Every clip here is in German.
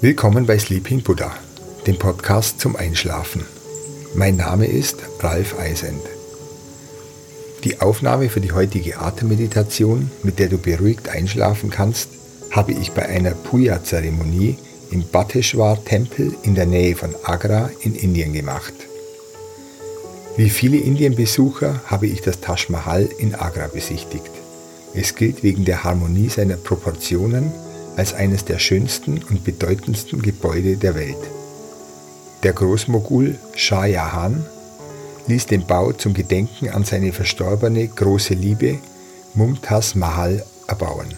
Willkommen bei Sleeping Buddha, dem Podcast zum Einschlafen. Mein Name ist Ralf Eisend. Die Aufnahme für die heutige Atemmeditation, mit der du beruhigt einschlafen kannst, habe ich bei einer Puja-Zeremonie im Bateshwar-Tempel in der Nähe von Agra in Indien gemacht. Wie viele Indienbesucher habe ich das Taj Mahal in Agra besichtigt. Es gilt wegen der Harmonie seiner Proportionen als eines der schönsten und bedeutendsten Gebäude der Welt. Der Großmogul Shah Jahan ließ den Bau zum Gedenken an seine verstorbene große Liebe Mumtaz Mahal erbauen.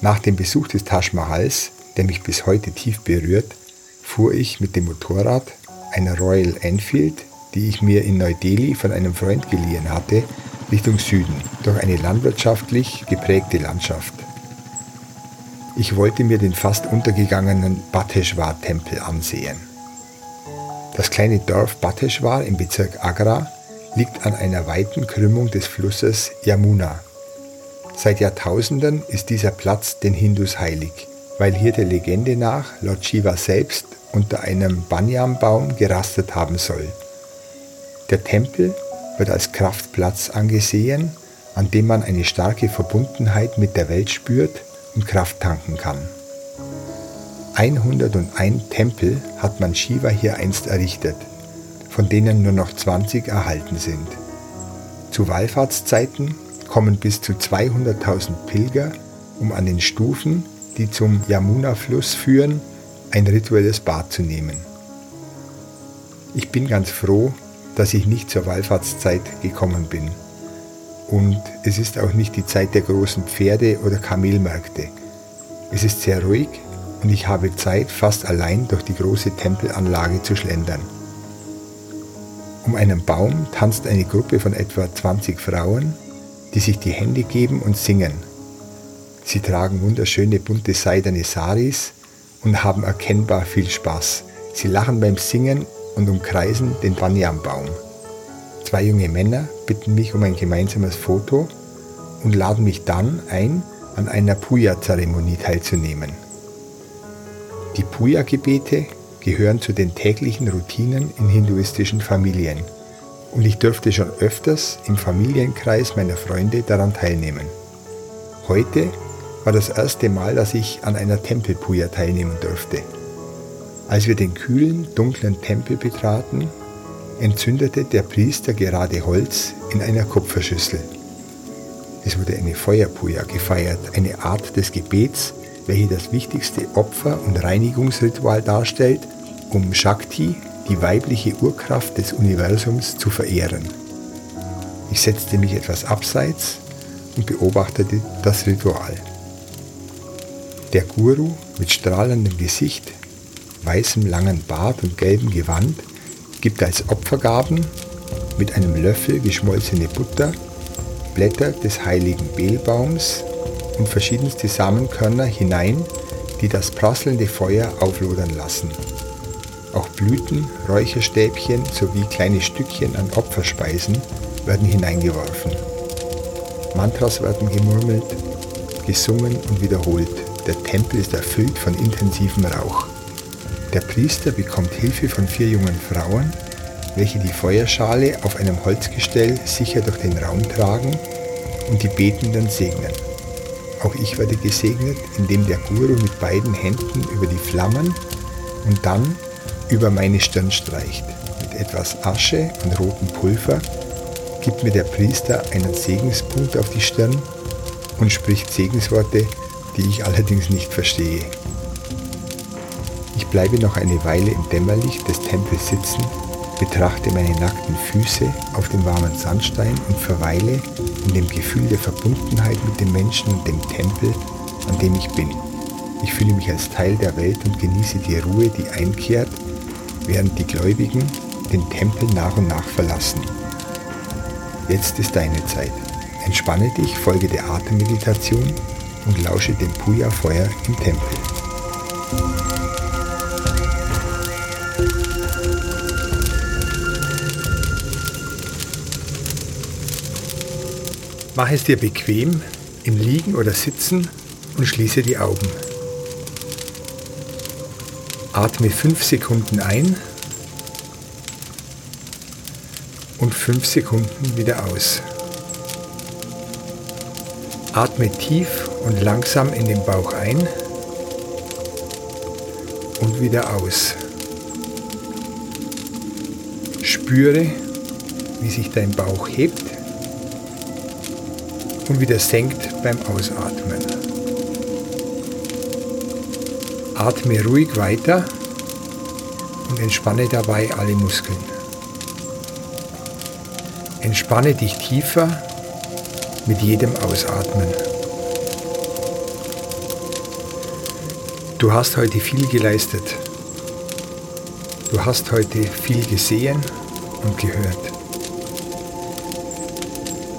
Nach dem Besuch des Taj Mahals, der mich bis heute tief berührt, fuhr ich mit dem Motorrad, einer Royal Enfield, die ich mir in Neu-Delhi von einem Freund geliehen hatte, Richtung Süden, durch eine landwirtschaftlich geprägte Landschaft. Ich wollte mir den fast untergegangenen Bateshwar-Tempel ansehen. Das kleine Dorf Bateshwar im Bezirk Agra liegt an einer weiten Krümmung des Flusses Yamuna. Seit Jahrtausenden ist dieser Platz den Hindus heilig, weil hier der Legende nach Lord Shiva selbst unter einem Banyan-Baum gerastet haben soll. Der Tempel wird als Kraftplatz angesehen, an dem man eine starke Verbundenheit mit der Welt spürt und Kraft tanken kann. 101 Tempel hat man Shiva hier einst errichtet, von denen nur noch 20 erhalten sind. Zu Wallfahrtszeiten kommen bis zu 200.000 Pilger, um an den Stufen, die zum Yamuna-Fluss führen, ein rituelles Bad zu nehmen. Ich bin ganz froh, dass ich nicht zur Wallfahrtszeit gekommen bin. Und es ist auch nicht die Zeit der großen Pferde- oder Kamelmärkte. Es ist sehr ruhig und ich habe Zeit, fast allein durch die große Tempelanlage zu schlendern. Um einen Baum tanzt eine Gruppe von etwa 20 Frauen, die sich die Hände geben und singen. Sie tragen wunderschöne bunte seidene Saris und haben erkennbar viel Spaß. Sie lachen beim Singen und umkreisen den Banyanbaum. Zwei junge Männer bitten mich um ein gemeinsames Foto und laden mich dann ein, an einer Puja-Zeremonie teilzunehmen. Die Puja-Gebete gehören zu den täglichen Routinen in hinduistischen Familien und ich durfte schon öfters im Familienkreis meiner Freunde daran teilnehmen. Heute war das erste Mal, dass ich an einer Tempelpuja teilnehmen durfte. Als wir den kühlen, dunklen Tempel betraten, entzündete der Priester gerade Holz in einer Kupferschüssel. Es wurde eine Feuerpuja gefeiert, eine Art des Gebets, welche das wichtigste Opfer- und Reinigungsritual darstellt, um Shakti, die weibliche Urkraft des Universums, zu verehren. Ich setzte mich etwas abseits und beobachtete das Ritual. Der Guru mit strahlendem Gesicht, weißem langen Bart und gelbem Gewand gibt als Opfergaben mit einem Löffel geschmolzene Butter, Blätter des heiligen Beelbaums und verschiedenste Samenkörner hinein, die das prasselnde Feuer auflodern lassen. Auch Blüten, Räucherstäbchen sowie kleine Stückchen an Opferspeisen werden hineingeworfen. Mantras werden gemurmelt, gesungen und wiederholt. Der Tempel ist erfüllt von intensivem Rauch. Der Priester bekommt Hilfe von vier jungen Frauen, welche die Feuerschale auf einem Holzgestell sicher durch den Raum tragen und die Betenden segnen. Auch ich werde gesegnet, indem der Guru mit beiden Händen über die Flammen und dann über meine Stirn streicht. Mit etwas Asche und rotem Pulver gibt mir der Priester einen Segenspunkt auf die Stirn und spricht Segensworte, die ich allerdings nicht verstehe. Bleibe noch eine Weile im Dämmerlicht des Tempels sitzen, betrachte meine nackten Füße auf dem warmen Sandstein und verweile in dem Gefühl der Verbundenheit mit dem Menschen und dem Tempel, an dem ich bin. Ich fühle mich als Teil der Welt und genieße die Ruhe, die einkehrt, während die Gläubigen den Tempel nach und nach verlassen. Jetzt ist deine Zeit. Entspanne dich, folge der Atemmeditation und lausche dem Puja-Feuer im Tempel. Mach es dir bequem im Liegen oder Sitzen und schließe die Augen. Atme 5 Sekunden ein und 5 Sekunden wieder aus. Atme tief und langsam in den Bauch ein und wieder aus. Spüre, wie sich dein Bauch hebt und wieder senkt beim Ausatmen. Atme ruhig weiter und entspanne dabei alle Muskeln. Entspanne dich tiefer mit jedem Ausatmen. Du hast heute viel geleistet. Du hast heute viel gesehen und gehört.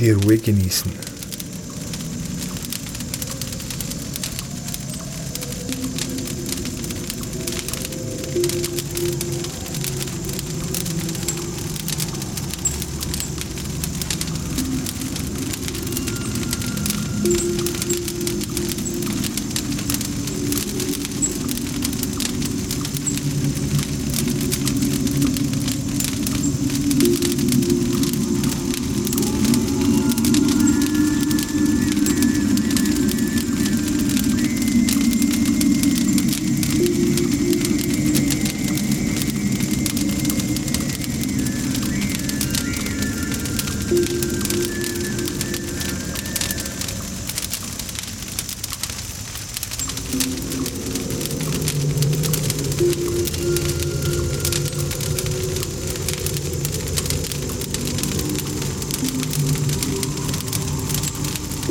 die Ruhe genießen.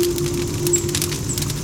すいません。